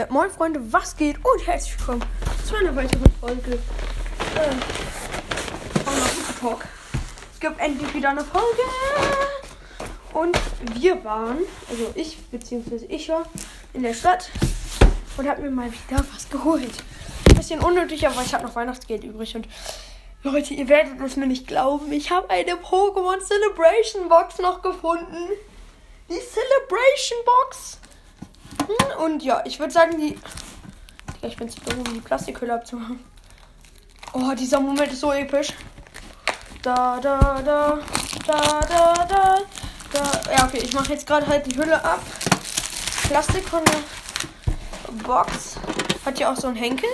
Äh, moin Freunde, was geht? Und herzlich willkommen zu einer weiteren Folge äh, von Naruto Talk. Es gibt endlich wieder eine Folge. Und wir waren, also ich beziehungsweise ich war in der Stadt und habe mir mal wieder was geholt. Ein bisschen unnötig, aber ich habe noch Weihnachtsgeld übrig und Leute, ihr werdet es mir nicht glauben. Ich habe eine Pokémon Celebration Box noch gefunden. Die Celebration Box. Hm, Und ja, ich würde sagen, die. Ich bin zu dumm, um die Plastikhülle abzumachen. Oh, dieser Moment ist so episch. Da, da, da, da, da, da, da. Ja, okay, ich mache jetzt gerade halt die Hülle ab. Plastik von der Box. Hat ja auch so einen Henkel.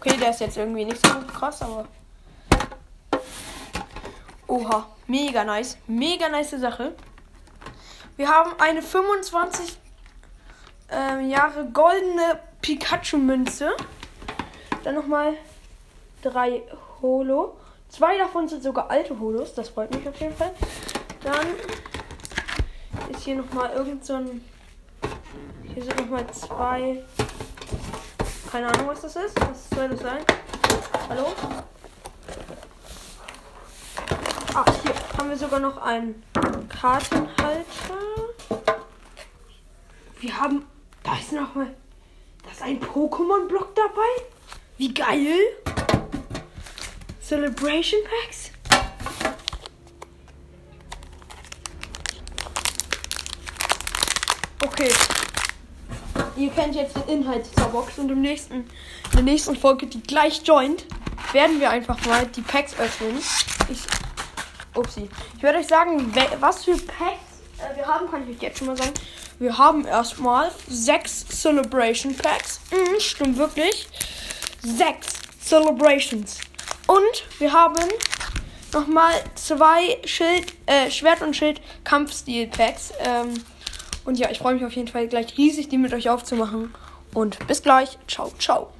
Okay, der ist jetzt irgendwie nicht so krass, aber. Oha, mega nice. Mega nice Sache. Wir haben eine 25 ähm, Jahre goldene Pikachu-Münze. Dann nochmal drei Holo. Zwei davon sind sogar alte Holos. Das freut mich auf jeden Fall. Dann ist hier nochmal irgend so ein. Hier sind nochmal zwei. Keine Ahnung, was das ist. Was soll das sein? Hallo? Ah, hier haben wir sogar noch einen Kartenhalter. Wir haben. Da ist noch mal. Da ist ein Pokémon-Block dabei. Wie geil! Celebration Packs. Okay. Ihr kennt jetzt den Inhalt dieser Box und im nächsten, in der nächsten Folge, die gleich joint, werden wir einfach mal die Packs öffnen. Ich, upsie. Ich werde euch sagen, was für Packs äh, wir haben, kann ich euch jetzt schon mal sagen. Wir haben erstmal sechs Celebration Packs. Mhm, stimmt wirklich. Sechs Celebrations. Und wir haben nochmal zwei Schild, äh, Schwert- und Schild-Kampfstil-Packs. Ähm, und ja, ich freue mich auf jeden Fall gleich riesig, die mit euch aufzumachen. Und bis gleich. Ciao, ciao.